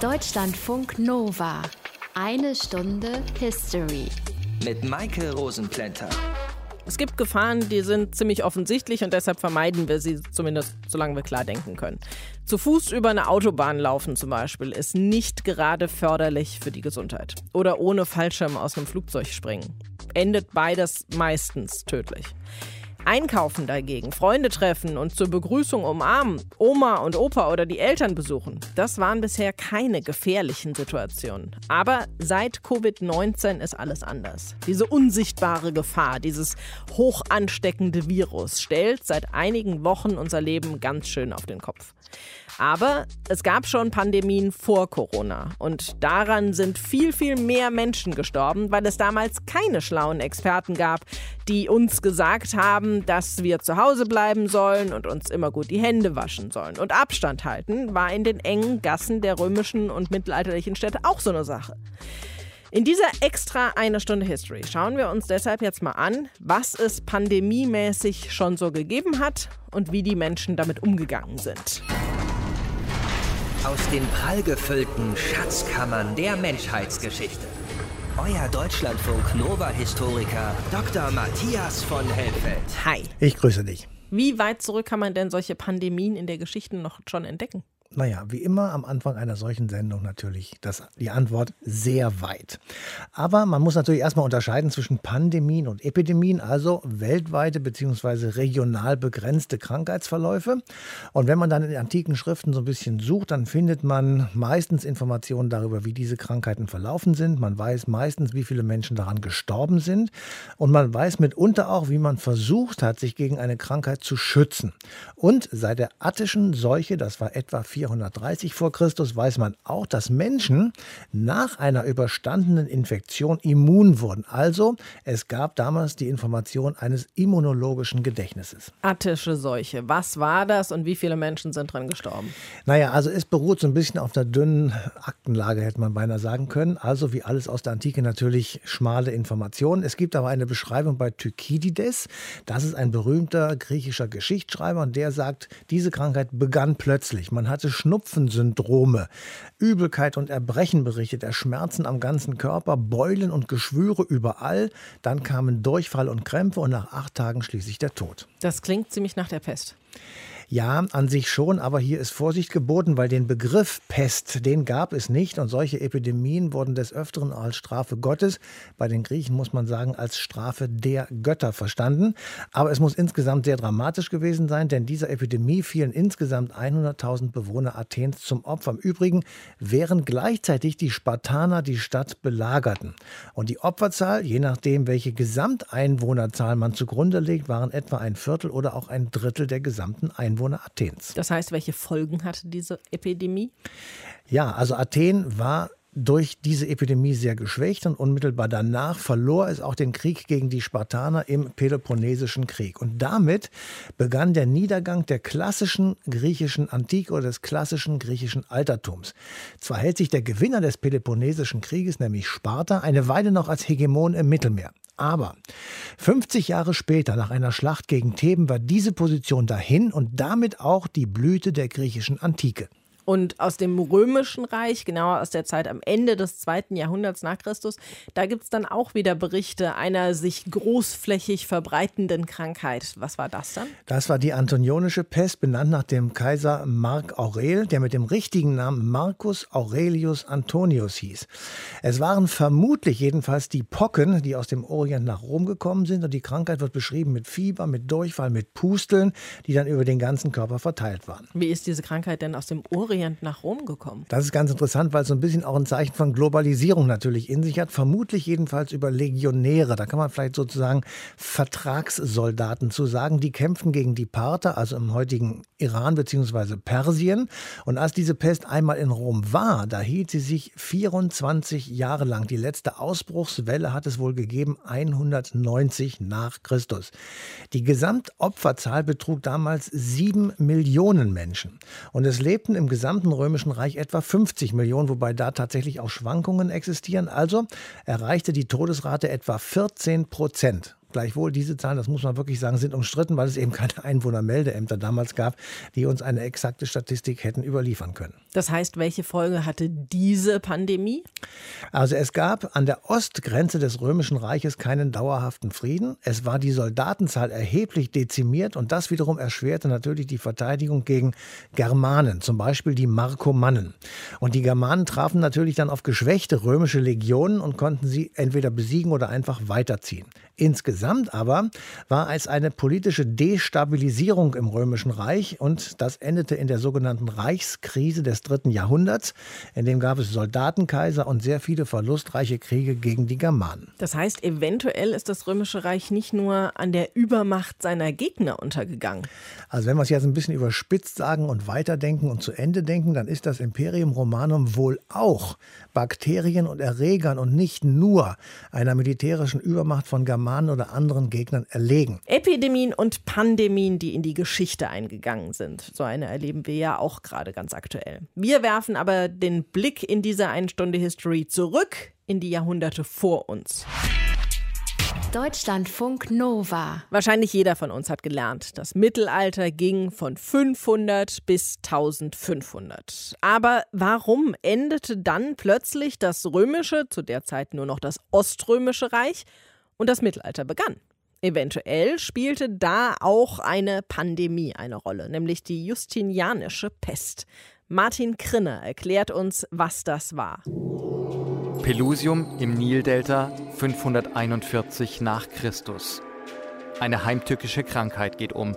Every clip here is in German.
Deutschlandfunk Nova. Eine Stunde History. Mit Maike Rosenplanter. Es gibt Gefahren, die sind ziemlich offensichtlich und deshalb vermeiden wir sie, zumindest solange wir klar denken können. Zu Fuß über eine Autobahn laufen zum Beispiel ist nicht gerade förderlich für die Gesundheit. Oder ohne Fallschirm aus einem Flugzeug springen. Endet beides meistens tödlich. Einkaufen dagegen, Freunde treffen und zur Begrüßung umarmen, Oma und Opa oder die Eltern besuchen, das waren bisher keine gefährlichen Situationen. Aber seit Covid-19 ist alles anders. Diese unsichtbare Gefahr, dieses hoch ansteckende Virus stellt seit einigen Wochen unser Leben ganz schön auf den Kopf. Aber es gab schon Pandemien vor Corona und daran sind viel, viel mehr Menschen gestorben, weil es damals keine schlauen Experten gab, die uns gesagt haben, dass wir zu Hause bleiben sollen und uns immer gut die Hände waschen sollen. Und Abstand halten war in den engen Gassen der römischen und mittelalterlichen Städte auch so eine Sache. In dieser extra eine Stunde History schauen wir uns deshalb jetzt mal an, was es pandemiemäßig schon so gegeben hat und wie die Menschen damit umgegangen sind. Aus den prallgefüllten Schatzkammern der Menschheitsgeschichte. Euer Deutschlandfunk Nova-Historiker Dr. Matthias von Helfeld. Hi. Ich grüße dich. Wie weit zurück kann man denn solche Pandemien in der Geschichte noch schon entdecken? Naja, wie immer am Anfang einer solchen Sendung natürlich das, die Antwort sehr weit. Aber man muss natürlich erstmal unterscheiden zwischen Pandemien und Epidemien, also weltweite bzw. regional begrenzte Krankheitsverläufe. Und wenn man dann in antiken Schriften so ein bisschen sucht, dann findet man meistens Informationen darüber, wie diese Krankheiten verlaufen sind. Man weiß meistens, wie viele Menschen daran gestorben sind. Und man weiß mitunter auch, wie man versucht hat, sich gegen eine Krankheit zu schützen. Und seit der attischen Seuche, das war etwa 430 vor Christus weiß man auch, dass Menschen nach einer überstandenen Infektion immun wurden. Also es gab damals die Information eines immunologischen Gedächtnisses. Attische Seuche. Was war das und wie viele Menschen sind dran gestorben? Naja, also es beruht so ein bisschen auf der dünnen Aktenlage, hätte man beinahe sagen können. Also wie alles aus der Antike natürlich schmale Informationen. Es gibt aber eine Beschreibung bei Thukydides. Das ist ein berühmter griechischer Geschichtsschreiber und der sagt, diese Krankheit begann plötzlich. Man hatte Schnupfensyndrome, Übelkeit und Erbrechen berichtet er, Schmerzen am ganzen Körper, Beulen und Geschwüre überall. Dann kamen Durchfall und Krämpfe und nach acht Tagen schließlich der Tod. Das klingt ziemlich nach der Pest. Ja, an sich schon, aber hier ist Vorsicht geboten, weil den Begriff Pest, den gab es nicht und solche Epidemien wurden des Öfteren als Strafe Gottes, bei den Griechen muss man sagen als Strafe der Götter verstanden. Aber es muss insgesamt sehr dramatisch gewesen sein, denn dieser Epidemie fielen insgesamt 100.000 Bewohner Athens zum Opfer. Im Übrigen, während gleichzeitig die Spartaner die Stadt belagerten. Und die Opferzahl, je nachdem, welche Gesamteinwohnerzahl man zugrunde legt, waren etwa ein Viertel oder auch ein Drittel der gesamten Einwohner. Einwohner Athens. Das heißt, welche Folgen hatte diese Epidemie? Ja, also Athen war durch diese Epidemie sehr geschwächt und unmittelbar danach verlor es auch den Krieg gegen die Spartaner im Peloponnesischen Krieg. Und damit begann der Niedergang der klassischen griechischen Antike oder des klassischen griechischen Altertums. Zwar hält sich der Gewinner des Peloponnesischen Krieges, nämlich Sparta, eine Weile noch als Hegemon im Mittelmeer. Aber 50 Jahre später, nach einer Schlacht gegen Theben, war diese Position dahin und damit auch die Blüte der griechischen Antike. Und aus dem Römischen Reich, genauer aus der Zeit am Ende des zweiten Jahrhunderts nach Christus, da gibt es dann auch wieder Berichte einer sich großflächig verbreitenden Krankheit. Was war das dann? Das war die Antonionische Pest, benannt nach dem Kaiser Mark Aurel, der mit dem richtigen Namen Marcus Aurelius Antonius hieß. Es waren vermutlich jedenfalls die Pocken, die aus dem Orient nach Rom gekommen sind. Und die Krankheit wird beschrieben mit Fieber, mit Durchfall, mit Pusteln, die dann über den ganzen Körper verteilt waren. Wie ist diese Krankheit denn aus dem Orient? Orient nach Rom gekommen? Das ist ganz interessant, weil es so ein bisschen auch ein Zeichen von Globalisierung natürlich in sich hat. Vermutlich jedenfalls über Legionäre. Da kann man vielleicht sozusagen Vertragssoldaten zu sagen. Die kämpften gegen die Parther, also im heutigen Iran bzw. Persien. Und als diese Pest einmal in Rom war, da hielt sie sich 24 Jahre lang. Die letzte Ausbruchswelle hat es wohl gegeben 190 nach Christus. Die Gesamtopferzahl betrug damals sieben Millionen Menschen. Und es lebten im gesamten gesamten Römischen Reich etwa 50 Millionen, wobei da tatsächlich auch Schwankungen existieren. Also erreichte die Todesrate etwa 14 Prozent. Gleichwohl, diese Zahlen, das muss man wirklich sagen, sind umstritten, weil es eben keine Einwohnermeldeämter damals gab, die uns eine exakte Statistik hätten überliefern können. Das heißt, welche Folge hatte diese Pandemie? Also es gab an der Ostgrenze des Römischen Reiches keinen dauerhaften Frieden. Es war die Soldatenzahl erheblich dezimiert und das wiederum erschwerte natürlich die Verteidigung gegen Germanen, zum Beispiel die Markomannen. Und die Germanen trafen natürlich dann auf geschwächte römische Legionen und konnten sie entweder besiegen oder einfach weiterziehen. Insgesamt aber war es eine politische Destabilisierung im Römischen Reich und das endete in der sogenannten Reichskrise des dritten Jahrhunderts. In dem gab es Soldatenkaiser und sehr viele verlustreiche Kriege gegen die Germanen. Das heißt, eventuell ist das Römische Reich nicht nur an der Übermacht seiner Gegner untergegangen. Also wenn wir es jetzt ein bisschen überspitzt sagen und weiterdenken und zu Ende denken, dann ist das Imperium Romanum wohl auch Bakterien und Erregern und nicht nur einer militärischen Übermacht von Germanen oder anderen Gegnern erlegen. Epidemien und Pandemien, die in die Geschichte eingegangen sind. So eine erleben wir ja auch gerade ganz aktuell. Wir werfen aber den Blick in diese Einstunde History zurück in die Jahrhunderte vor uns. Deutschlandfunk Nova. Wahrscheinlich jeder von uns hat gelernt, das Mittelalter ging von 500 bis 1500. Aber warum endete dann plötzlich das römische, zu der Zeit nur noch das oströmische Reich und das Mittelalter begann? Eventuell spielte da auch eine Pandemie eine Rolle, nämlich die Justinianische Pest. Martin Krinne erklärt uns, was das war. Pelusium im Nildelta 541 nach Christus. Eine heimtückische Krankheit geht um.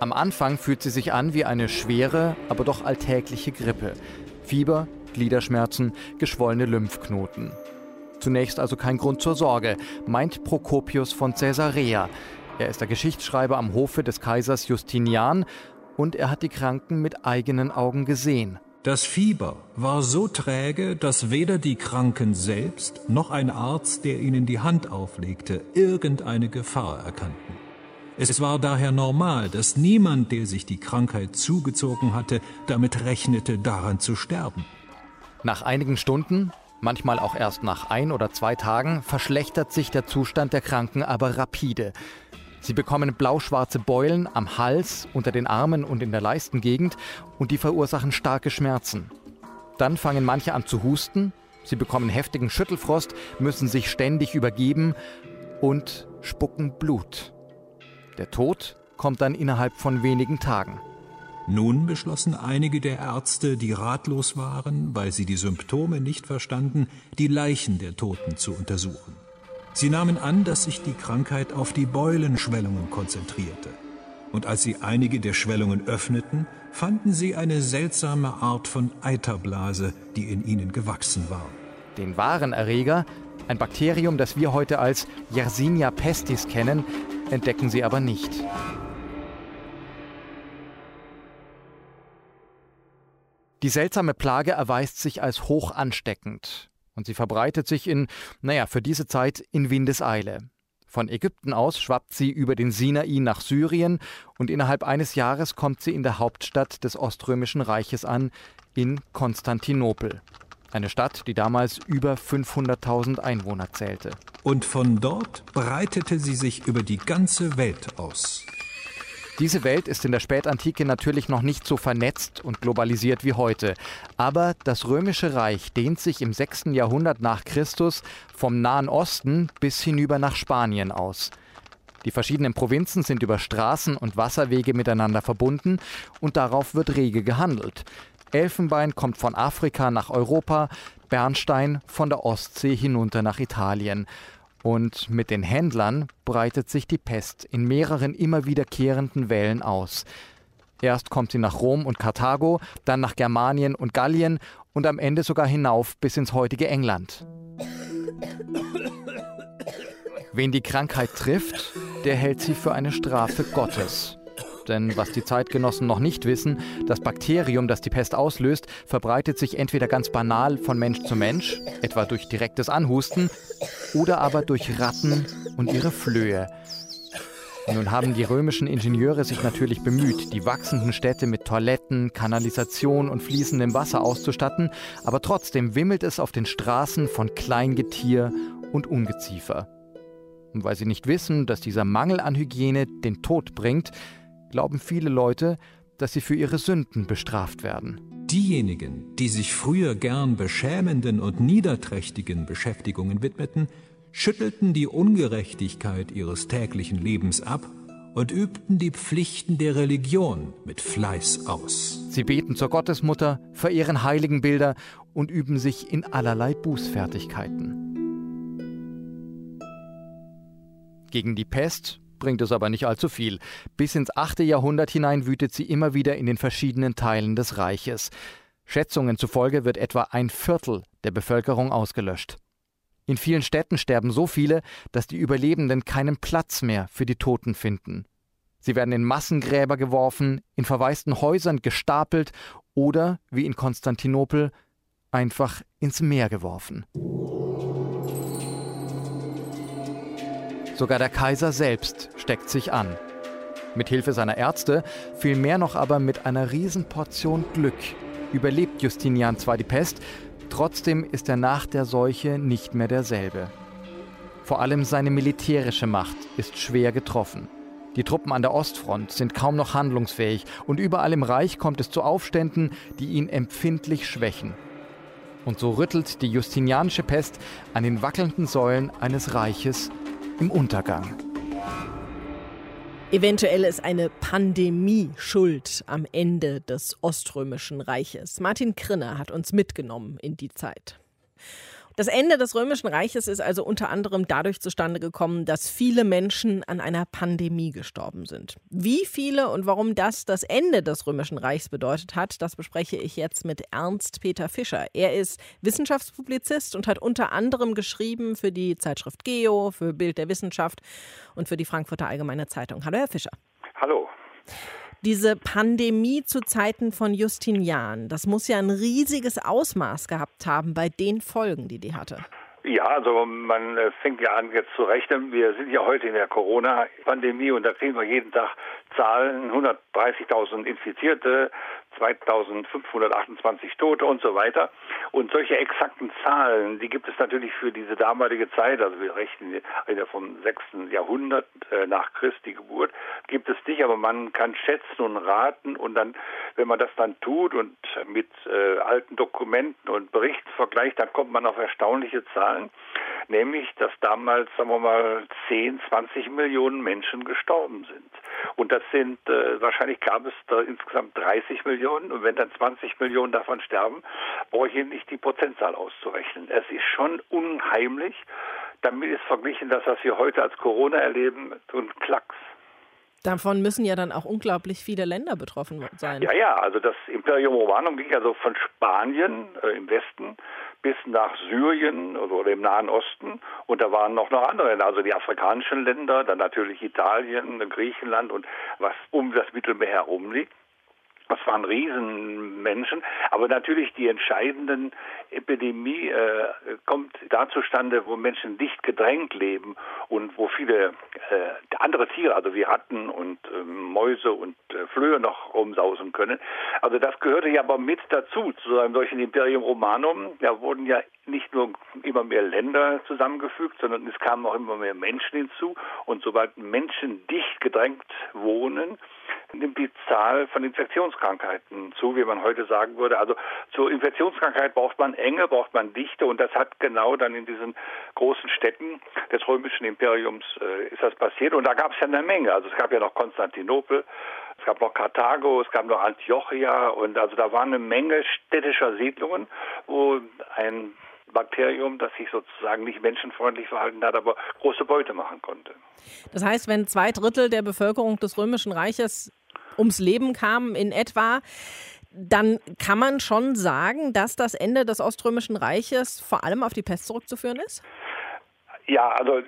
Am Anfang fühlt sie sich an wie eine schwere, aber doch alltägliche Grippe. Fieber, Gliederschmerzen, geschwollene Lymphknoten. Zunächst also kein Grund zur Sorge, meint Prokopius von Caesarea. Er ist der Geschichtsschreiber am Hofe des Kaisers Justinian und er hat die Kranken mit eigenen Augen gesehen. Das Fieber war so träge, dass weder die Kranken selbst noch ein Arzt, der ihnen die Hand auflegte, irgendeine Gefahr erkannten. Es war daher normal, dass niemand, der sich die Krankheit zugezogen hatte, damit rechnete, daran zu sterben. Nach einigen Stunden, manchmal auch erst nach ein oder zwei Tagen, verschlechtert sich der Zustand der Kranken aber rapide. Sie bekommen blau-schwarze Beulen am Hals, unter den Armen und in der Leistengegend und die verursachen starke Schmerzen. Dann fangen manche an zu husten, sie bekommen heftigen Schüttelfrost, müssen sich ständig übergeben und spucken Blut. Der Tod kommt dann innerhalb von wenigen Tagen. Nun beschlossen einige der Ärzte, die ratlos waren, weil sie die Symptome nicht verstanden, die Leichen der Toten zu untersuchen. Sie nahmen an, dass sich die Krankheit auf die Beulenschwellungen konzentrierte. Und als sie einige der Schwellungen öffneten, fanden sie eine seltsame Art von Eiterblase, die in ihnen gewachsen war. Den wahren Erreger, ein Bakterium, das wir heute als Yersinia pestis kennen, entdecken sie aber nicht. Die seltsame Plage erweist sich als hoch ansteckend. Und sie verbreitet sich in, naja, für diese Zeit in Windeseile. Von Ägypten aus schwappt sie über den Sinai nach Syrien und innerhalb eines Jahres kommt sie in der Hauptstadt des Oströmischen Reiches an, in Konstantinopel. Eine Stadt, die damals über 500.000 Einwohner zählte. Und von dort breitete sie sich über die ganze Welt aus. Diese Welt ist in der Spätantike natürlich noch nicht so vernetzt und globalisiert wie heute. Aber das Römische Reich dehnt sich im 6. Jahrhundert nach Christus vom Nahen Osten bis hinüber nach Spanien aus. Die verschiedenen Provinzen sind über Straßen und Wasserwege miteinander verbunden und darauf wird rege gehandelt. Elfenbein kommt von Afrika nach Europa, Bernstein von der Ostsee hinunter nach Italien. Und mit den Händlern breitet sich die Pest in mehreren immer wiederkehrenden Wellen aus. Erst kommt sie nach Rom und Karthago, dann nach Germanien und Gallien und am Ende sogar hinauf bis ins heutige England. Wen die Krankheit trifft, der hält sie für eine Strafe Gottes. Denn was die Zeitgenossen noch nicht wissen, das Bakterium, das die Pest auslöst, verbreitet sich entweder ganz banal von Mensch zu Mensch, etwa durch direktes Anhusten, oder aber durch Ratten und ihre Flöhe. Nun haben die römischen Ingenieure sich natürlich bemüht, die wachsenden Städte mit Toiletten, Kanalisation und fließendem Wasser auszustatten, aber trotzdem wimmelt es auf den Straßen von Kleingetier und Ungeziefer. Und weil sie nicht wissen, dass dieser Mangel an Hygiene den Tod bringt, glauben viele Leute, dass sie für ihre Sünden bestraft werden. Diejenigen, die sich früher gern beschämenden und niederträchtigen Beschäftigungen widmeten, schüttelten die Ungerechtigkeit ihres täglichen Lebens ab und übten die Pflichten der Religion mit Fleiß aus. Sie beten zur Gottesmutter, verehren Heiligenbilder und üben sich in allerlei Bußfertigkeiten. Gegen die Pest bringt es aber nicht allzu viel. Bis ins 8. Jahrhundert hinein wütet sie immer wieder in den verschiedenen Teilen des Reiches. Schätzungen zufolge wird etwa ein Viertel der Bevölkerung ausgelöscht. In vielen Städten sterben so viele, dass die Überlebenden keinen Platz mehr für die Toten finden. Sie werden in Massengräber geworfen, in verwaisten Häusern gestapelt oder, wie in Konstantinopel, einfach ins Meer geworfen. Sogar der Kaiser selbst steckt sich an. Mit Hilfe seiner Ärzte, vielmehr noch aber mit einer Riesenportion Glück, überlebt Justinian zwar die Pest, trotzdem ist er nach der Seuche nicht mehr derselbe. Vor allem seine militärische Macht ist schwer getroffen. Die Truppen an der Ostfront sind kaum noch handlungsfähig und überall im Reich kommt es zu Aufständen, die ihn empfindlich schwächen. Und so rüttelt die justinianische Pest an den wackelnden Säulen eines Reiches im Untergang. Eventuell ist eine Pandemie schuld am Ende des Oströmischen Reiches. Martin Krinner hat uns mitgenommen in die Zeit. Das Ende des Römischen Reiches ist also unter anderem dadurch zustande gekommen, dass viele Menschen an einer Pandemie gestorben sind. Wie viele und warum das das Ende des Römischen Reichs bedeutet hat, das bespreche ich jetzt mit Ernst Peter Fischer. Er ist Wissenschaftspublizist und hat unter anderem geschrieben für die Zeitschrift Geo, für Bild der Wissenschaft und für die Frankfurter Allgemeine Zeitung. Hallo, Herr Fischer. Hallo diese Pandemie zu Zeiten von Justinian, das muss ja ein riesiges Ausmaß gehabt haben bei den Folgen, die die hatte. Ja, also man äh, fängt ja an jetzt zu rechnen. Wir sind ja heute in der Corona-Pandemie und da kriegen wir jeden Tag Zahlen, 130.000 Infizierte, 2528 Tote und so weiter. Und solche exakten Zahlen, die gibt es natürlich für diese damalige Zeit, also wir rechnen vom 6. Jahrhundert äh, nach Christi Geburt, gibt es nicht, aber man kann schätzen und raten und dann, wenn man das dann tut und mit äh, alten Dokumenten und Berichten vergleicht, dann kommt man auf erstaunliche Zahlen, nämlich, dass damals, sagen wir mal, 10, 20 Millionen Menschen gestorben sind. Und das sind, äh, wahrscheinlich gab es da insgesamt 30 Millionen. Und wenn dann 20 Millionen davon sterben, brauche ich hier nicht die Prozentzahl auszurechnen. Es ist schon unheimlich. Damit ist verglichen das, was wir heute als Corona erleben, so ein Klacks. Davon müssen ja dann auch unglaublich viele Länder betroffen sein. Ja, ja, also das Imperium Romanum ging also von Spanien äh, im Westen bis nach Syrien oder im Nahen Osten. Und da waren noch, noch andere Länder, also die afrikanischen Länder, dann natürlich Italien, Griechenland und was um das Mittelmeer herum liegt. Das waren Riesenmenschen, aber natürlich die entscheidenden Epidemie äh, kommt da zustande, wo Menschen dicht gedrängt leben und wo viele äh, andere Tiere, also wie Ratten und äh, Mäuse und äh, Flöhe noch rumsausen können. Also das gehörte ja aber mit dazu, zu einem solchen Imperium Romanum. Da wurden ja nicht nur immer mehr Länder zusammengefügt, sondern es kamen auch immer mehr Menschen hinzu. Und sobald Menschen dicht gedrängt wohnen, nimmt die Zahl von Infektionskrankheiten zu, wie man heute sagen würde. Also zur Infektionskrankheit braucht man Enge, braucht man Dichte und das hat genau dann in diesen großen Städten des römischen Imperiums äh, ist das passiert und da gab es ja eine Menge. Also es gab ja noch Konstantinopel, es gab noch Karthago, es gab noch Antiochia und also da war eine Menge städtischer Siedlungen, wo ein Bakterium, das sich sozusagen nicht menschenfreundlich verhalten hat, aber große Beute machen konnte. Das heißt, wenn zwei Drittel der Bevölkerung des Römischen Reiches ums Leben kamen in etwa, dann kann man schon sagen, dass das Ende des Oströmischen Reiches vor allem auf die Pest zurückzuführen ist? Ja, also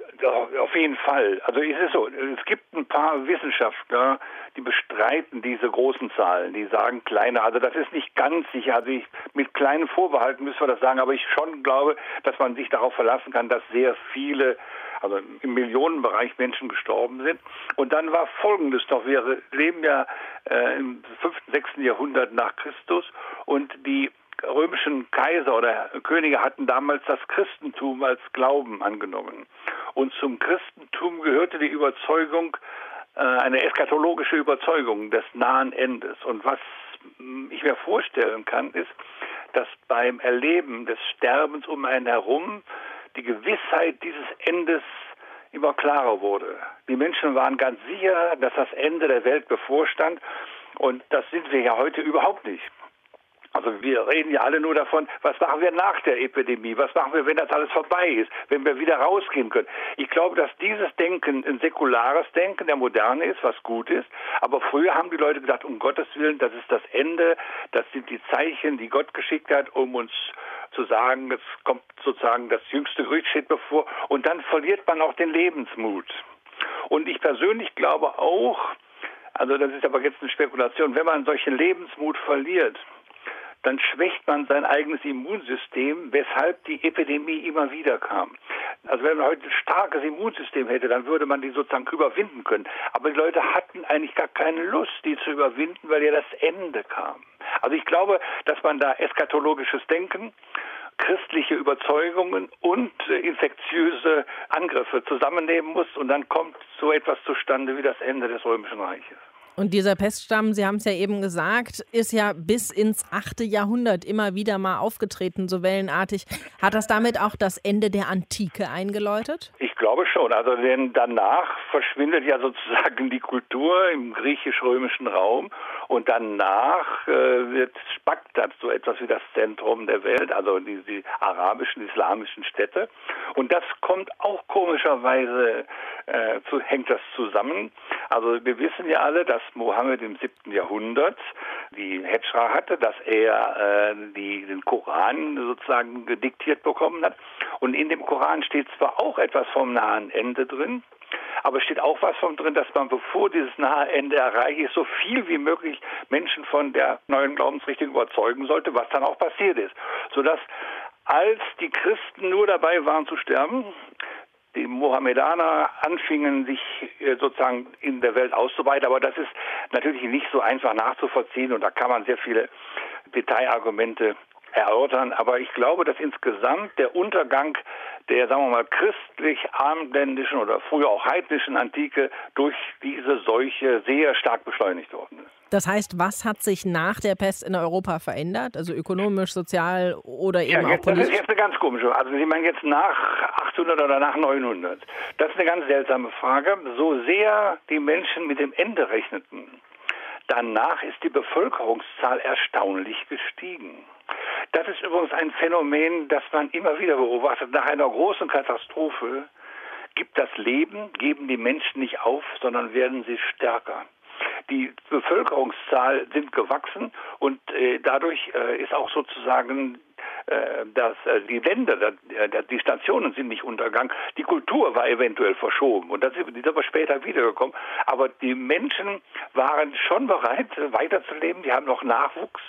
auf jeden Fall. Also ist es so, es gibt ein paar Wissenschaftler, die bestreiten diese großen Zahlen, die sagen kleine, also das ist nicht ganz sicher, also ich, mit kleinen Vorbehalten müssen wir das sagen, aber ich schon glaube, dass man sich darauf verlassen kann, dass sehr viele also im Millionenbereich Menschen gestorben sind. Und dann war Folgendes noch, wir leben ja äh, im 5., 6. Jahrhundert nach Christus und die römischen Kaiser oder Könige hatten damals das Christentum als Glauben angenommen. Und zum Christentum gehörte die Überzeugung, äh, eine eschatologische Überzeugung des nahen Endes. Und was ich mir vorstellen kann, ist, dass beim Erleben des Sterbens um einen herum die Gewissheit dieses Endes immer klarer wurde. Die Menschen waren ganz sicher, dass das Ende der Welt bevorstand und das sind wir ja heute überhaupt nicht. Also wir reden ja alle nur davon, was machen wir nach der Epidemie, was machen wir, wenn das alles vorbei ist, wenn wir wieder rausgehen können. Ich glaube, dass dieses Denken ein säkulares Denken der Moderne ist, was gut ist. Aber früher haben die Leute gedacht, um Gottes Willen, das ist das Ende, das sind die Zeichen, die Gott geschickt hat, um uns zu sagen, es kommt sozusagen das jüngste Gericht steht bevor. Und dann verliert man auch den Lebensmut. Und ich persönlich glaube auch, also das ist aber jetzt eine Spekulation, wenn man solchen Lebensmut verliert, dann schwächt man sein eigenes Immunsystem, weshalb die Epidemie immer wieder kam. Also wenn man heute ein starkes Immunsystem hätte, dann würde man die sozusagen überwinden können. Aber die Leute hatten eigentlich gar keine Lust, die zu überwinden, weil ja das Ende kam. Also ich glaube, dass man da eskatologisches Denken, christliche Überzeugungen und äh, infektiöse Angriffe zusammennehmen muss und dann kommt so etwas zustande wie das Ende des Römischen Reiches. Und dieser Peststamm, Sie haben es ja eben gesagt, ist ja bis ins 8. Jahrhundert immer wieder mal aufgetreten, so wellenartig. Hat das damit auch das Ende der Antike eingeläutet? Ich glaube schon. Also denn danach verschwindet ja sozusagen die Kultur im griechisch-römischen Raum und danach äh, wird Bagdad so etwas wie das Zentrum der Welt, also die, die arabischen, islamischen Städte. Und das kommt auch komischerweise, äh, zu, hängt das zusammen. Also wir wissen ja alle, dass Mohammed im 7. Jahrhundert die Hedschra hatte, dass er äh, die, den Koran sozusagen diktiert bekommen hat. Und in dem Koran steht zwar auch etwas vom nahen Ende drin, aber steht auch was von drin, dass man, bevor dieses nahe Ende erreicht ist, so viel wie möglich Menschen von der neuen Glaubensrichtung überzeugen sollte, was dann auch passiert ist. Sodass als die Christen nur dabei waren zu sterben, die Mohammedaner anfingen, sich äh, sozusagen in der Welt auszuweiten. Aber das ist natürlich nicht so einfach nachzuvollziehen und da kann man sehr viele Detailargumente erörtern. Aber ich glaube, dass insgesamt der Untergang der, sagen wir mal, christlich-abendländischen oder früher auch heidnischen Antike durch diese Seuche sehr stark beschleunigt worden ist. Das heißt, was hat sich nach der Pest in Europa verändert? Also ökonomisch, sozial oder eben ja, jetzt, auch politisch? Das ist jetzt eine ganz komische. Also Sie meinen jetzt nach 800 oder nach 900? Das ist eine ganz seltsame Frage. So sehr die Menschen mit dem Ende rechneten, danach ist die Bevölkerungszahl erstaunlich gestiegen. Das ist übrigens ein Phänomen, das man immer wieder beobachtet. Nach einer großen Katastrophe gibt das Leben, geben die Menschen nicht auf, sondern werden sie stärker. Die Bevölkerungszahl sind gewachsen und äh, dadurch äh, ist auch sozusagen äh, dass äh, die Länder, äh, die Stationen sind nicht untergegangen. Die Kultur war eventuell verschoben und das ist aber später wiedergekommen. Aber die Menschen waren schon bereit, weiterzuleben. Die haben noch Nachwuchs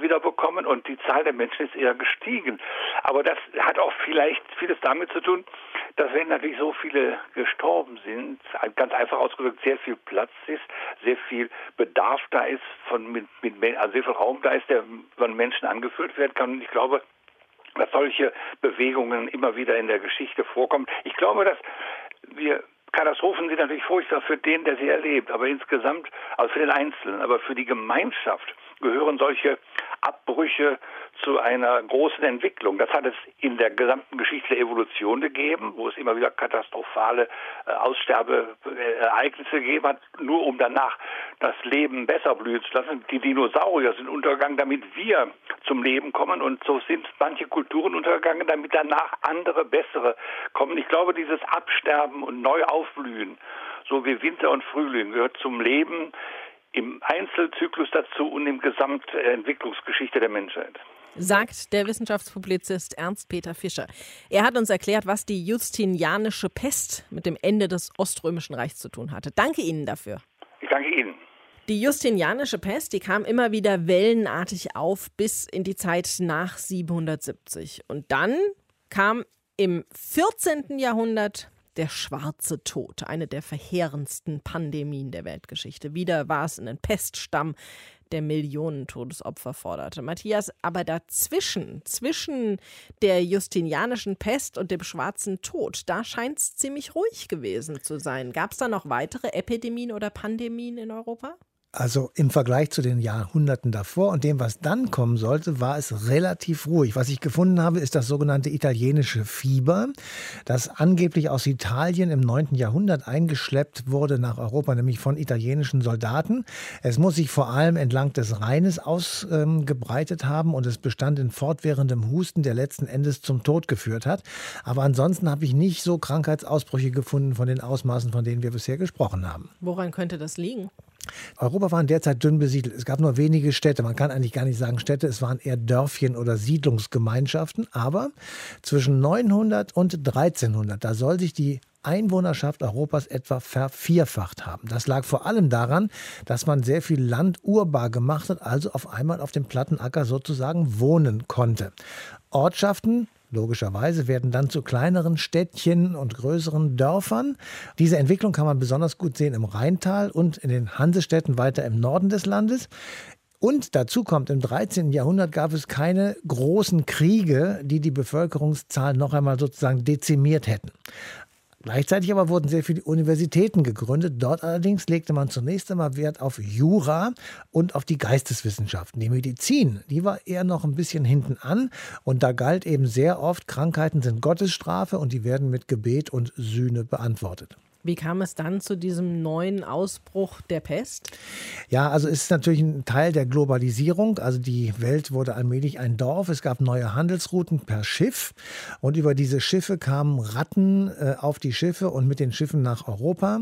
wieder bekommen und die Zahl der Menschen ist eher gestiegen. Aber das hat auch vielleicht vieles damit zu tun, dass wenn natürlich so viele gestorben sind, ganz einfach ausgedrückt sehr viel Platz ist, sehr viel Bedarf da ist, von mit, mit also sehr viel Raum da ist, der von Menschen angefüllt werden kann. Und ich glaube, dass solche Bewegungen immer wieder in der Geschichte vorkommen. Ich glaube, dass wir Katastrophen sind natürlich furchtbar für den, der sie erlebt, aber insgesamt, also für den Einzelnen, aber für die Gemeinschaft gehören solche Abbrüche zu einer großen Entwicklung. Das hat es in der gesamten Geschichte der Evolution gegeben, wo es immer wieder katastrophale äh, Aussterbeereignisse gegeben hat, nur um danach das Leben besser blühen zu lassen. Die Dinosaurier sind untergegangen, damit wir zum Leben kommen und so sind manche Kulturen untergegangen, damit danach andere, bessere kommen. Ich glaube, dieses Absterben und Neuaufblühen, so wie Winter und Frühling, gehört zum Leben im Einzelzyklus dazu und im Gesamtentwicklungsgeschichte der Menschheit. Sagt der Wissenschaftspublizist Ernst-Peter Fischer. Er hat uns erklärt, was die Justinianische Pest mit dem Ende des Oströmischen Reichs zu tun hatte. Danke Ihnen dafür. Ich danke Ihnen. Die Justinianische Pest, die kam immer wieder wellenartig auf bis in die Zeit nach 770. Und dann kam im 14. Jahrhundert der schwarze Tod, eine der verheerendsten Pandemien der Weltgeschichte. Wieder war es ein Peststamm, der Millionen Todesopfer forderte. Matthias, aber dazwischen, zwischen der justinianischen Pest und dem schwarzen Tod, da scheint es ziemlich ruhig gewesen zu sein. Gab es da noch weitere Epidemien oder Pandemien in Europa? Also im Vergleich zu den Jahrhunderten davor und dem, was dann kommen sollte, war es relativ ruhig. Was ich gefunden habe, ist das sogenannte italienische Fieber, das angeblich aus Italien im 9. Jahrhundert eingeschleppt wurde nach Europa, nämlich von italienischen Soldaten. Es muss sich vor allem entlang des Rheines ausgebreitet ähm, haben und es bestand in fortwährendem Husten, der letzten Endes zum Tod geführt hat. Aber ansonsten habe ich nicht so Krankheitsausbrüche gefunden von den Ausmaßen, von denen wir bisher gesprochen haben. Woran könnte das liegen? Europa waren derzeit dünn besiedelt. Es gab nur wenige Städte. Man kann eigentlich gar nicht sagen Städte, es waren eher Dörfchen oder Siedlungsgemeinschaften. Aber zwischen 900 und 1300, da soll sich die Einwohnerschaft Europas etwa vervierfacht haben. Das lag vor allem daran, dass man sehr viel Land urbar gemacht hat, also auf einmal auf dem Plattenacker sozusagen wohnen konnte. Ortschaften Logischerweise werden dann zu kleineren Städtchen und größeren Dörfern. Diese Entwicklung kann man besonders gut sehen im Rheintal und in den Hansestädten weiter im Norden des Landes. Und dazu kommt, im 13. Jahrhundert gab es keine großen Kriege, die die Bevölkerungszahl noch einmal sozusagen dezimiert hätten. Gleichzeitig aber wurden sehr viele Universitäten gegründet. Dort allerdings legte man zunächst einmal Wert auf Jura und auf die Geisteswissenschaften. Die Medizin, die war eher noch ein bisschen hinten an und da galt eben sehr oft, Krankheiten sind Gottesstrafe und die werden mit Gebet und Sühne beantwortet. Wie kam es dann zu diesem neuen Ausbruch der Pest? Ja, also es ist natürlich ein Teil der Globalisierung. Also die Welt wurde allmählich ein Dorf. Es gab neue Handelsrouten per Schiff und über diese Schiffe kamen Ratten äh, auf die Schiffe und mit den Schiffen nach Europa.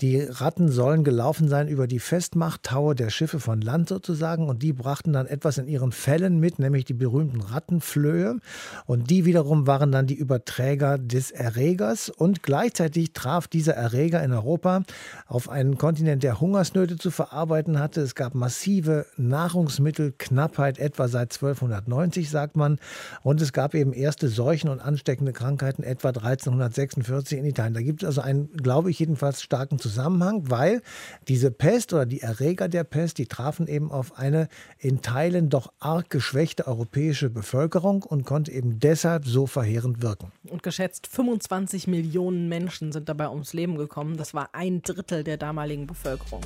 Die Ratten sollen gelaufen sein über die Festmachttaue der Schiffe von Land sozusagen und die brachten dann etwas in ihren Fällen mit, nämlich die berühmten Rattenflöhe und die wiederum waren dann die Überträger des Erregers und gleichzeitig traf dieser Erreger in Europa auf einen Kontinent, der Hungersnöte zu verarbeiten hatte. Es gab massive Nahrungsmittelknappheit, etwa seit 1290 sagt man und es gab eben erste Seuchen und ansteckende Krankheiten etwa 1346 in Italien. Da gibt es also einen, glaube ich jedenfalls, starken Zusammenhang Zusammenhang, weil diese Pest oder die Erreger der Pest, die trafen eben auf eine in Teilen doch arg geschwächte europäische Bevölkerung und konnte eben deshalb so verheerend wirken. Und geschätzt 25 Millionen Menschen sind dabei ums Leben gekommen. Das war ein Drittel der damaligen Bevölkerung.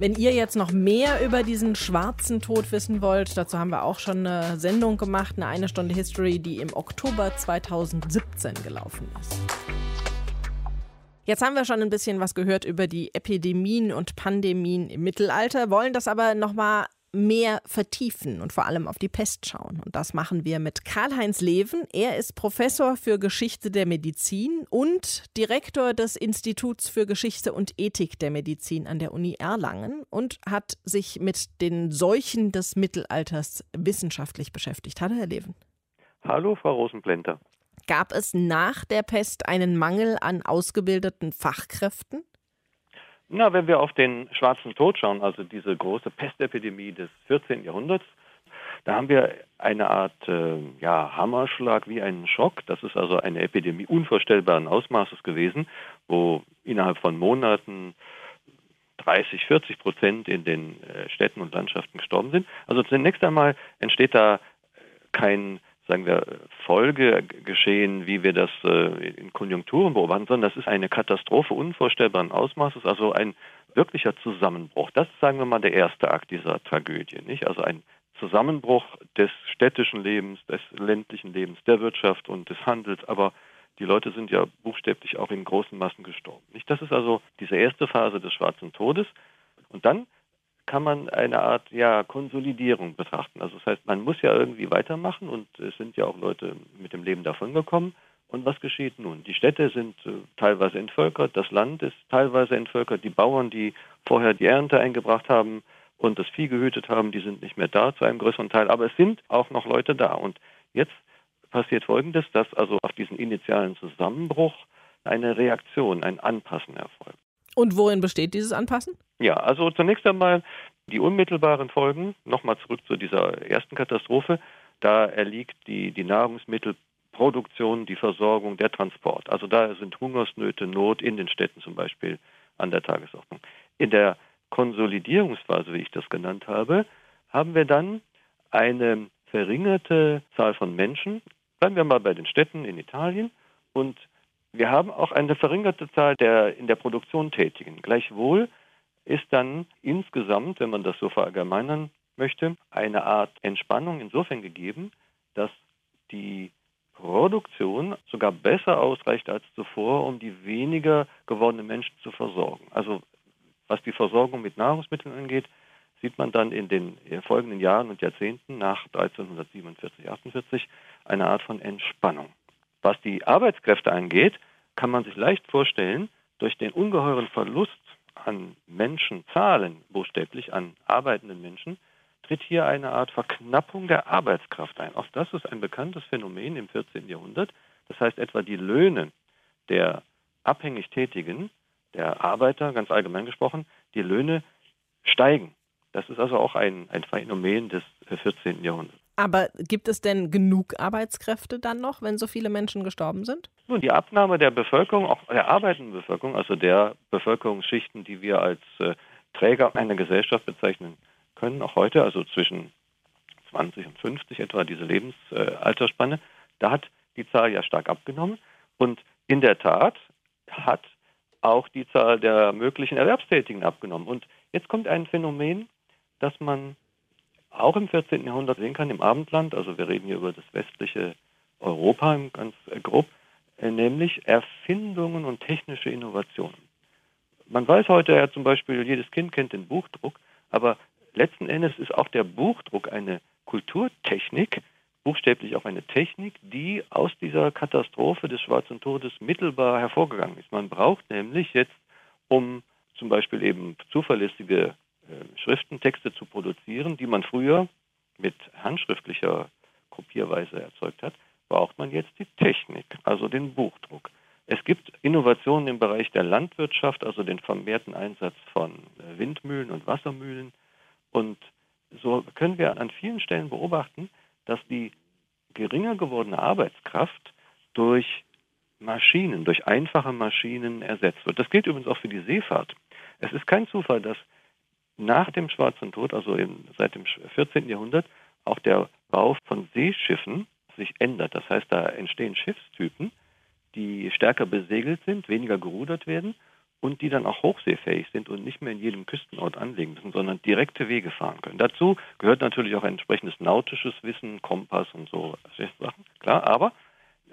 Wenn ihr jetzt noch mehr über diesen schwarzen Tod wissen wollt, dazu haben wir auch schon eine Sendung gemacht, eine eine Stunde History, die im Oktober 2017 gelaufen ist. Jetzt haben wir schon ein bisschen was gehört über die Epidemien und Pandemien im Mittelalter, wollen das aber nochmal mehr vertiefen und vor allem auf die Pest schauen. Und das machen wir mit Karl-Heinz Leven. Er ist Professor für Geschichte der Medizin und Direktor des Instituts für Geschichte und Ethik der Medizin an der Uni Erlangen und hat sich mit den Seuchen des Mittelalters wissenschaftlich beschäftigt. Hallo, Herr Leven. Hallo, Frau Rosenblender. Gab es nach der Pest einen Mangel an ausgebildeten Fachkräften? Na, wenn wir auf den schwarzen Tod schauen, also diese große Pestepidemie des 14. Jahrhunderts, da haben wir eine Art äh, ja, Hammerschlag wie einen Schock. Das ist also eine Epidemie unvorstellbaren Ausmaßes gewesen, wo innerhalb von Monaten 30, 40 Prozent in den äh, Städten und Landschaften gestorben sind. Also zunächst einmal entsteht da kein sagen wir, Folgegeschehen, wie wir das äh, in Konjunkturen beobachten, sondern das ist eine Katastrophe unvorstellbaren Ausmaßes, also ein wirklicher Zusammenbruch. Das ist, sagen wir mal, der erste Akt dieser Tragödie, nicht? Also ein Zusammenbruch des städtischen Lebens, des ländlichen Lebens, der Wirtschaft und des Handels, aber die Leute sind ja buchstäblich auch in großen Massen gestorben. Nicht? Das ist also diese erste Phase des schwarzen Todes. Und dann kann man eine Art ja, Konsolidierung betrachten. Also das heißt, man muss ja irgendwie weitermachen und es sind ja auch Leute mit dem Leben davongekommen. Und was geschieht nun? Die Städte sind äh, teilweise entvölkert, das Land ist teilweise entvölkert, die Bauern, die vorher die Ernte eingebracht haben und das Vieh gehütet haben, die sind nicht mehr da zu einem größeren Teil, aber es sind auch noch Leute da. Und jetzt passiert Folgendes, dass also auf diesen initialen Zusammenbruch eine Reaktion, ein Anpassen erfolgt. Und worin besteht dieses Anpassen? Ja, also zunächst einmal die unmittelbaren Folgen, nochmal zurück zu dieser ersten Katastrophe, da erliegt die, die Nahrungsmittelproduktion, die Versorgung, der Transport. Also da sind Hungersnöte, Not in den Städten zum Beispiel an der Tagesordnung. In der Konsolidierungsphase, wie ich das genannt habe, haben wir dann eine verringerte Zahl von Menschen. Bleiben wir mal bei den Städten in Italien. Und wir haben auch eine verringerte Zahl der in der Produktion Tätigen. Gleichwohl ist dann insgesamt, wenn man das so verallgemeinern möchte, eine Art Entspannung insofern gegeben, dass die Produktion sogar besser ausreicht als zuvor, um die weniger gewordenen Menschen zu versorgen. Also was die Versorgung mit Nahrungsmitteln angeht, sieht man dann in den folgenden Jahren und Jahrzehnten nach 1347, 48 eine Art von Entspannung. Was die Arbeitskräfte angeht, kann man sich leicht vorstellen, durch den ungeheuren Verlust an Menschenzahlen, buchstäblich an arbeitenden Menschen, tritt hier eine Art Verknappung der Arbeitskraft ein. Auch das ist ein bekanntes Phänomen im 14. Jahrhundert. Das heißt etwa die Löhne der abhängig Tätigen, der Arbeiter, ganz allgemein gesprochen, die Löhne steigen. Das ist also auch ein, ein Phänomen des 14. Jahrhunderts. Aber gibt es denn genug Arbeitskräfte dann noch, wenn so viele Menschen gestorben sind? Nun, die Abnahme der Bevölkerung, auch der arbeitenden Bevölkerung, also der Bevölkerungsschichten, die wir als äh, Träger einer Gesellschaft bezeichnen können, auch heute, also zwischen 20 und 50 etwa diese Lebensalterspanne, da hat die Zahl ja stark abgenommen. Und in der Tat hat auch die Zahl der möglichen Erwerbstätigen abgenommen. Und jetzt kommt ein Phänomen, das man auch im 14. Jahrhundert sehen kann im Abendland, also wir reden hier über das westliche Europa ganz grob, äh, nämlich Erfindungen und technische Innovationen. Man weiß heute ja zum Beispiel, jedes Kind kennt den Buchdruck, aber letzten Endes ist auch der Buchdruck eine Kulturtechnik, buchstäblich auch eine Technik, die aus dieser Katastrophe des Schwarzen Todes mittelbar hervorgegangen ist. Man braucht nämlich jetzt, um zum Beispiel eben zuverlässige äh, Schriftentexte zu produzieren, die man früher mit handschriftlicher Kopierweise erzeugt hat, braucht man jetzt die Technik, also den Buchdruck. Es gibt Innovationen im Bereich der Landwirtschaft, also den vermehrten Einsatz von äh, Windmühlen und Wassermühlen. Und so können wir an vielen Stellen beobachten, dass die geringer gewordene Arbeitskraft durch Maschinen, durch einfache Maschinen ersetzt wird. Das gilt übrigens auch für die Seefahrt. Es ist kein Zufall, dass nach dem Schwarzen Tod, also in, seit dem 14. Jahrhundert, auch der Bau von Seeschiffen sich ändert. Das heißt, da entstehen Schiffstypen, die stärker besegelt sind, weniger gerudert werden und die dann auch hochseefähig sind und nicht mehr in jedem Küstenort anlegen müssen, sondern direkte Wege fahren können. Dazu gehört natürlich auch ein entsprechendes nautisches Wissen, Kompass und so Sachen, klar, aber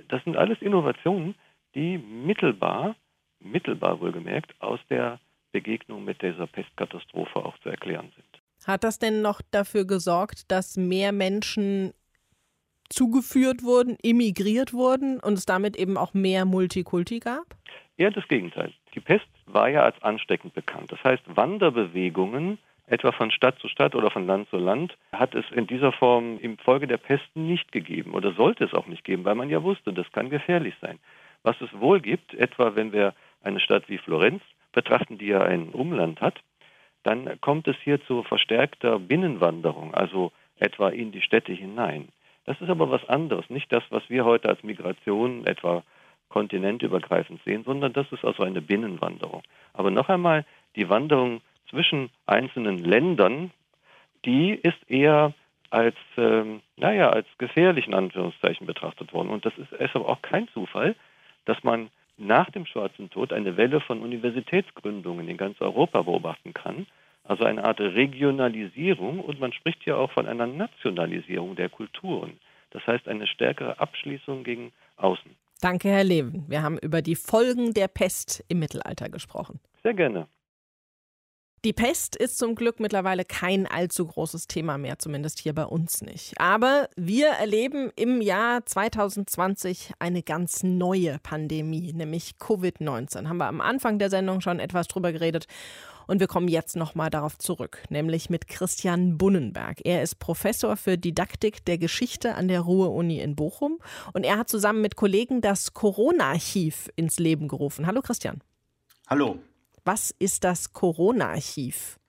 das sind alles Innovationen, die mittelbar, mittelbar wohlgemerkt, aus der Begegnung mit dieser Pestkatastrophe auch zu erklären sind. Hat das denn noch dafür gesorgt, dass mehr Menschen zugeführt wurden, immigriert wurden und es damit eben auch mehr Multikulti gab? Eher das Gegenteil. Die Pest war ja als ansteckend bekannt. Das heißt, Wanderbewegungen, etwa von Stadt zu Stadt oder von Land zu Land, hat es in dieser Form im Folge der Pest nicht gegeben oder sollte es auch nicht geben, weil man ja wusste, das kann gefährlich sein. Was es wohl gibt, etwa wenn wir eine Stadt wie Florenz betrachten, die ja ein Umland hat, dann kommt es hier zu verstärkter Binnenwanderung, also etwa in die Städte hinein. Das ist aber was anderes, nicht das, was wir heute als Migration etwa kontinentübergreifend sehen, sondern das ist also eine Binnenwanderung. Aber noch einmal, die Wanderung zwischen einzelnen Ländern, die ist eher als, ähm, naja, als gefährlich in Anführungszeichen betrachtet worden. Und das ist, ist aber auch kein Zufall, dass man nach dem Schwarzen Tod eine Welle von Universitätsgründungen in ganz Europa beobachten kann. Also eine Art Regionalisierung und man spricht ja auch von einer Nationalisierung der Kulturen. Das heißt eine stärkere Abschließung gegen außen. Danke, Herr Leven. Wir haben über die Folgen der Pest im Mittelalter gesprochen. Sehr gerne. Die Pest ist zum Glück mittlerweile kein allzu großes Thema mehr, zumindest hier bei uns nicht. Aber wir erleben im Jahr 2020 eine ganz neue Pandemie, nämlich Covid-19. Haben wir am Anfang der Sendung schon etwas drüber geredet. Und wir kommen jetzt nochmal darauf zurück, nämlich mit Christian Bunnenberg. Er ist Professor für Didaktik der Geschichte an der Ruhr-Uni in Bochum und er hat zusammen mit Kollegen das Corona-Archiv ins Leben gerufen. Hallo Christian. Hallo. Was ist das Corona-Archiv?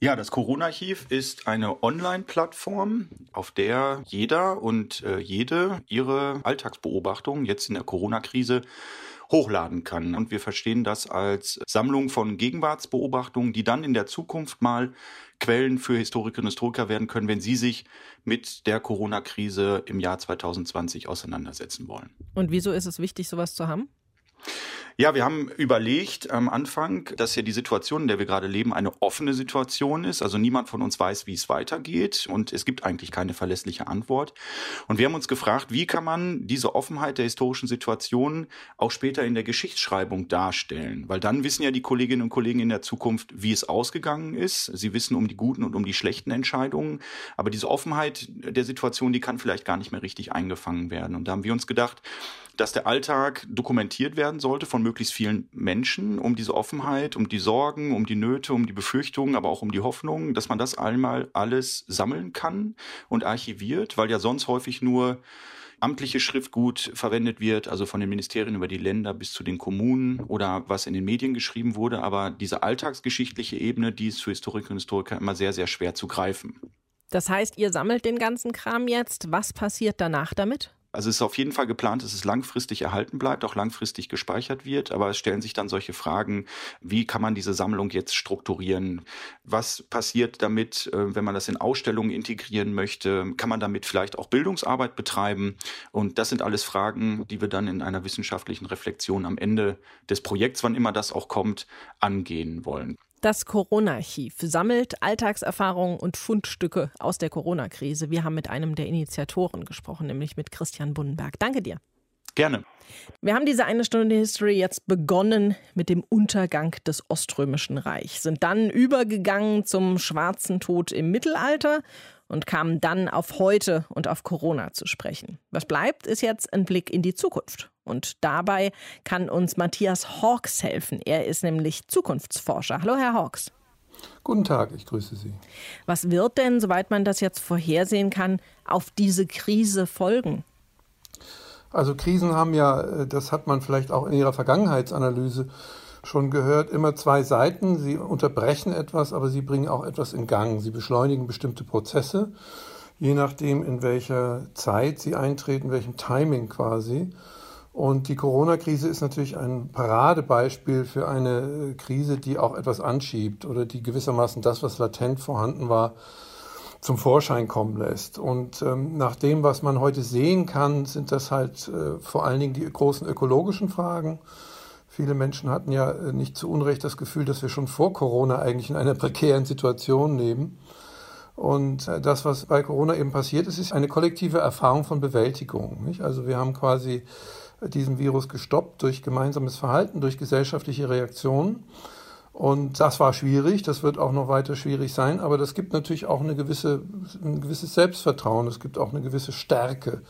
Ja, das Corona-Archiv ist eine Online-Plattform, auf der jeder und äh, jede ihre Alltagsbeobachtungen jetzt in der Corona-Krise hochladen kann. Und wir verstehen das als Sammlung von Gegenwartsbeobachtungen, die dann in der Zukunft mal Quellen für Historikerinnen und Historiker werden können, wenn sie sich mit der Corona-Krise im Jahr 2020 auseinandersetzen wollen. Und wieso ist es wichtig, sowas zu haben? Ja, wir haben überlegt am Anfang, dass ja die Situation, in der wir gerade leben, eine offene Situation ist. Also niemand von uns weiß, wie es weitergeht und es gibt eigentlich keine verlässliche Antwort. Und wir haben uns gefragt, wie kann man diese Offenheit der historischen Situation auch später in der Geschichtsschreibung darstellen? Weil dann wissen ja die Kolleginnen und Kollegen in der Zukunft, wie es ausgegangen ist. Sie wissen um die guten und um die schlechten Entscheidungen. Aber diese Offenheit der Situation, die kann vielleicht gar nicht mehr richtig eingefangen werden. Und da haben wir uns gedacht, dass der Alltag dokumentiert werden sollte von möglichst vielen Menschen, um diese Offenheit, um die Sorgen, um die Nöte, um die Befürchtungen, aber auch um die Hoffnungen, dass man das einmal alles sammeln kann und archiviert, weil ja sonst häufig nur amtliche Schriftgut verwendet wird, also von den Ministerien über die Länder bis zu den Kommunen oder was in den Medien geschrieben wurde. Aber diese alltagsgeschichtliche Ebene, die ist für Historikerinnen und Historiker immer sehr, sehr schwer zu greifen. Das heißt, ihr sammelt den ganzen Kram jetzt. Was passiert danach damit? Also es ist auf jeden Fall geplant, dass es langfristig erhalten bleibt, auch langfristig gespeichert wird. Aber es stellen sich dann solche Fragen, wie kann man diese Sammlung jetzt strukturieren? Was passiert damit, äh, wenn man das in Ausstellungen integrieren möchte? Kann man damit vielleicht auch Bildungsarbeit betreiben? Und das sind alles Fragen, die wir dann in einer wissenschaftlichen Reflexion am Ende des Projekts, wann immer das auch kommt, angehen wollen. Das Corona-Archiv sammelt Alltagserfahrungen und Fundstücke aus der Corona-Krise. Wir haben mit einem der Initiatoren gesprochen, nämlich mit Christian Bunnenberg. Danke dir. Gerne. Wir haben diese eine Stunde History jetzt begonnen mit dem Untergang des Oströmischen Reichs, sind dann übergegangen zum Schwarzen Tod im Mittelalter und kamen dann auf heute und auf Corona zu sprechen. Was bleibt, ist jetzt ein Blick in die Zukunft. Und dabei kann uns Matthias Hawks helfen. Er ist nämlich Zukunftsforscher. Hallo, Herr Hawks. Guten Tag, ich grüße Sie. Was wird denn, soweit man das jetzt vorhersehen kann, auf diese Krise folgen? Also Krisen haben ja, äh, das hat man vielleicht auch in Ihrer Vergangenheitsanalyse schon gehört, immer zwei Seiten. Sie unterbrechen etwas, aber sie bringen auch etwas in Gang. Sie beschleunigen bestimmte Prozesse, je nachdem, in welcher Zeit sie eintreten, welchem Timing quasi. Und die Corona-Krise ist natürlich ein Paradebeispiel für eine Krise, die auch etwas anschiebt oder die gewissermaßen das, was latent vorhanden war, zum Vorschein kommen lässt. Und ähm, nach dem, was man heute sehen kann, sind das halt äh, vor allen Dingen die großen ökologischen Fragen. Viele Menschen hatten ja äh, nicht zu Unrecht das Gefühl, dass wir schon vor Corona eigentlich in einer prekären Situation leben. Und äh, das, was bei Corona eben passiert ist, ist eine kollektive Erfahrung von Bewältigung. Nicht? Also wir haben quasi diesen Virus gestoppt durch gemeinsames Verhalten, durch gesellschaftliche Reaktionen. Und das war schwierig, das wird auch noch weiter schwierig sein, aber das gibt natürlich auch eine gewisse, ein gewisses Selbstvertrauen, es gibt auch eine gewisse Stärke.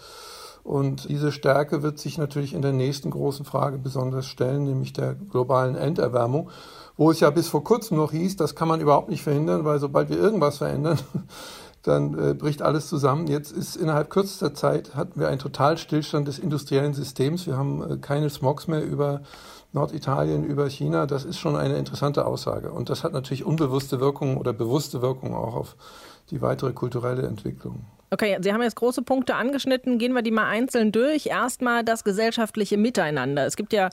Und diese Stärke wird sich natürlich in der nächsten großen Frage besonders stellen, nämlich der globalen Enderwärmung, wo es ja bis vor kurzem noch hieß, das kann man überhaupt nicht verhindern, weil sobald wir irgendwas verändern, dann äh, bricht alles zusammen. Jetzt ist innerhalb kürzester Zeit hatten wir einen Totalstillstand des industriellen Systems. Wir haben äh, keine Smogs mehr über Norditalien, über China. Das ist schon eine interessante Aussage. Und das hat natürlich unbewusste Wirkungen oder bewusste Wirkungen auch auf die weitere kulturelle Entwicklung. Okay, Sie haben jetzt große Punkte angeschnitten. Gehen wir die mal einzeln durch. Erstmal das gesellschaftliche Miteinander. Es gibt ja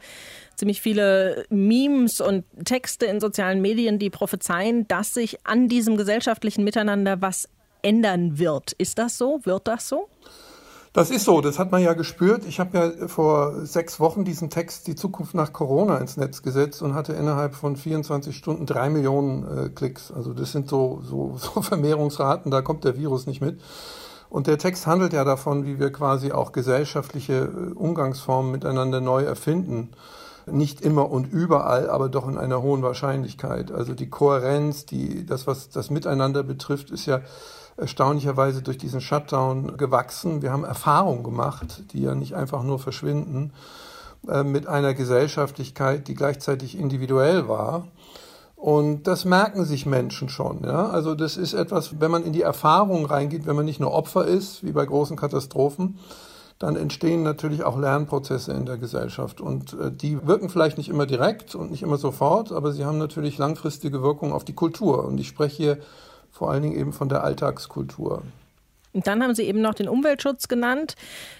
ziemlich viele Memes und Texte in sozialen Medien, die prophezeien, dass sich an diesem gesellschaftlichen Miteinander was ändern wird. Ist das so? Wird das so? Das ist so, das hat man ja gespürt. Ich habe ja vor sechs Wochen diesen Text Die Zukunft nach Corona ins Netz gesetzt und hatte innerhalb von 24 Stunden drei Millionen äh, Klicks. Also das sind so, so, so Vermehrungsraten, da kommt der Virus nicht mit. Und der Text handelt ja davon, wie wir quasi auch gesellschaftliche äh, Umgangsformen miteinander neu erfinden. Nicht immer und überall, aber doch in einer hohen Wahrscheinlichkeit. Also die Kohärenz, die, das, was das Miteinander betrifft, ist ja erstaunlicherweise durch diesen Shutdown gewachsen. Wir haben Erfahrungen gemacht, die ja nicht einfach nur verschwinden, äh, mit einer Gesellschaftlichkeit, die gleichzeitig individuell war. Und das merken sich Menschen schon. Ja? Also das ist etwas, wenn man in die Erfahrung reingeht, wenn man nicht nur Opfer ist, wie bei großen Katastrophen, dann entstehen natürlich auch Lernprozesse in der Gesellschaft. Und äh, die wirken vielleicht nicht immer direkt und nicht immer sofort, aber sie haben natürlich langfristige Wirkung auf die Kultur. Und ich spreche hier vor allen Dingen eben von der Alltagskultur. Und dann haben Sie eben noch den Umweltschutz genannt.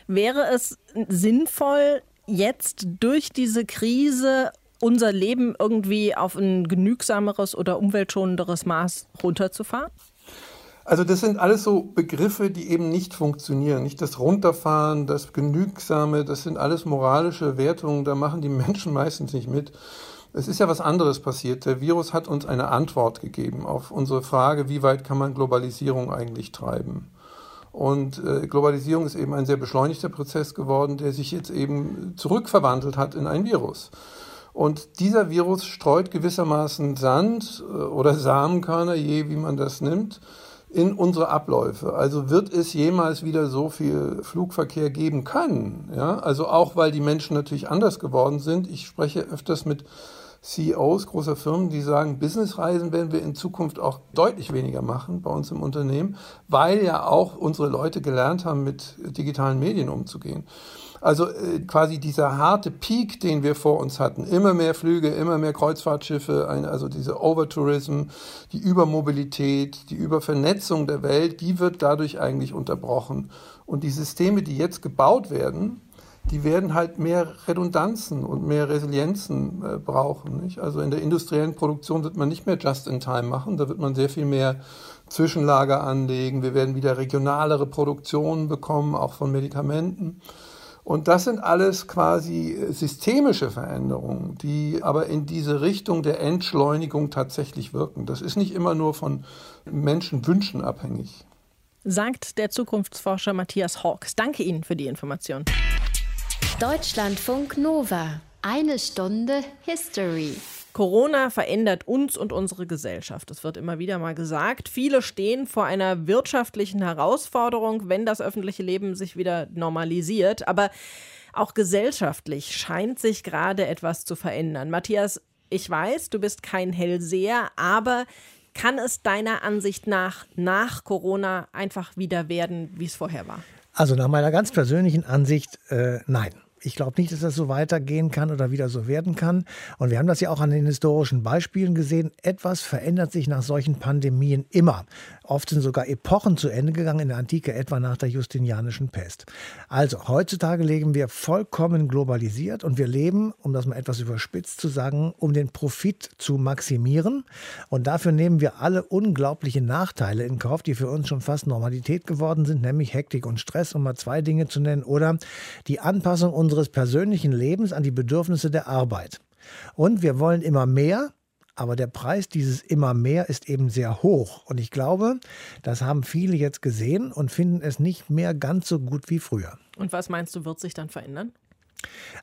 Wäre es sinnvoll, jetzt durch diese Krise unser Leben irgendwie auf ein genügsameres oder umweltschonenderes Maß runterzufahren? Also das sind alles so Begriffe, die eben nicht funktionieren. Nicht das Runterfahren, das Genügsame, das sind alles moralische Wertungen, da machen die Menschen meistens nicht mit. Es ist ja was anderes passiert. Der Virus hat uns eine Antwort gegeben auf unsere Frage, wie weit kann man Globalisierung eigentlich treiben. Und äh, Globalisierung ist eben ein sehr beschleunigter Prozess geworden, der sich jetzt eben zurückverwandelt hat in ein Virus. Und dieser Virus streut gewissermaßen Sand äh, oder Samenkörner, je wie man das nimmt, in unsere Abläufe. Also wird es jemals wieder so viel Flugverkehr geben können? Ja, also auch weil die Menschen natürlich anders geworden sind. Ich spreche öfters mit CEOs großer Firmen, die sagen, Businessreisen werden wir in Zukunft auch deutlich weniger machen bei uns im Unternehmen, weil ja auch unsere Leute gelernt haben, mit digitalen Medien umzugehen. Also äh, quasi dieser harte Peak, den wir vor uns hatten, immer mehr Flüge, immer mehr Kreuzfahrtschiffe, eine, also diese Overtourism, die Übermobilität, die Übervernetzung der Welt, die wird dadurch eigentlich unterbrochen. Und die Systeme, die jetzt gebaut werden, die werden halt mehr Redundanzen und mehr Resilienzen äh, brauchen. Nicht? Also in der industriellen Produktion wird man nicht mehr Just-in-Time machen, da wird man sehr viel mehr Zwischenlager anlegen. Wir werden wieder regionalere Produktionen bekommen, auch von Medikamenten. Und das sind alles quasi systemische Veränderungen, die aber in diese Richtung der Entschleunigung tatsächlich wirken. Das ist nicht immer nur von Menschenwünschen abhängig. Sagt der Zukunftsforscher Matthias Hawks. Danke Ihnen für die Information. Deutschlandfunk Nova. Eine Stunde History. Corona verändert uns und unsere Gesellschaft. Das wird immer wieder mal gesagt. Viele stehen vor einer wirtschaftlichen Herausforderung, wenn das öffentliche Leben sich wieder normalisiert. Aber auch gesellschaftlich scheint sich gerade etwas zu verändern. Matthias, ich weiß, du bist kein Hellseher, aber kann es deiner Ansicht nach nach Corona einfach wieder werden, wie es vorher war? Also nach meiner ganz persönlichen Ansicht, äh, nein ich glaube nicht, dass das so weitergehen kann oder wieder so werden kann. Und wir haben das ja auch an den historischen Beispielen gesehen. Etwas verändert sich nach solchen Pandemien immer. Oft sind sogar Epochen zu Ende gegangen in der Antike, etwa nach der Justinianischen Pest. Also heutzutage leben wir vollkommen globalisiert und wir leben, um das mal etwas überspitzt zu sagen, um den Profit zu maximieren. Und dafür nehmen wir alle unglaubliche Nachteile in Kauf, die für uns schon fast Normalität geworden sind, nämlich Hektik und Stress, um mal zwei Dinge zu nennen, oder die Anpassung unseres persönlichen Lebens an die Bedürfnisse der Arbeit. Und wir wollen immer mehr, aber der Preis dieses immer mehr ist eben sehr hoch. Und ich glaube, das haben viele jetzt gesehen und finden es nicht mehr ganz so gut wie früher. Und was meinst du, wird sich dann verändern?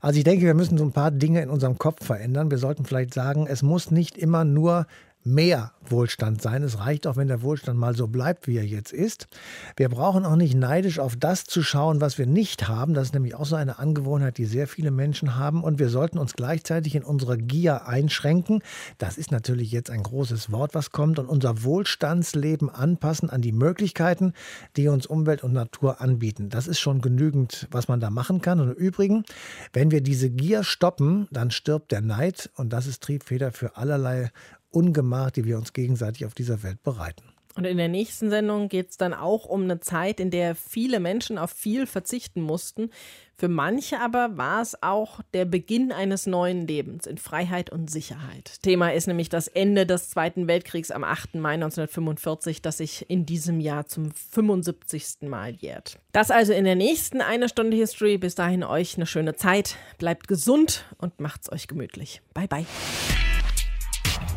Also ich denke, wir müssen so ein paar Dinge in unserem Kopf verändern. Wir sollten vielleicht sagen, es muss nicht immer nur mehr Wohlstand sein. Es reicht auch, wenn der Wohlstand mal so bleibt, wie er jetzt ist. Wir brauchen auch nicht neidisch auf das zu schauen, was wir nicht haben. Das ist nämlich auch so eine Angewohnheit, die sehr viele Menschen haben. Und wir sollten uns gleichzeitig in unserer Gier einschränken. Das ist natürlich jetzt ein großes Wort, was kommt. Und unser Wohlstandsleben anpassen an die Möglichkeiten, die uns Umwelt und Natur anbieten. Das ist schon genügend, was man da machen kann. Und im Übrigen, wenn wir diese Gier stoppen, dann stirbt der Neid. Und das ist Triebfeder für allerlei Ungemach, die wir uns gegenseitig auf dieser Welt bereiten. Und in der nächsten Sendung geht es dann auch um eine Zeit, in der viele Menschen auf viel verzichten mussten. Für manche aber war es auch der Beginn eines neuen Lebens in Freiheit und Sicherheit. Thema ist nämlich das Ende des Zweiten Weltkriegs am 8. Mai 1945, das sich in diesem Jahr zum 75. Mal jährt. Das also in der nächsten Eine Stunde History. Bis dahin euch eine schöne Zeit. Bleibt gesund und macht's euch gemütlich. Bye bye.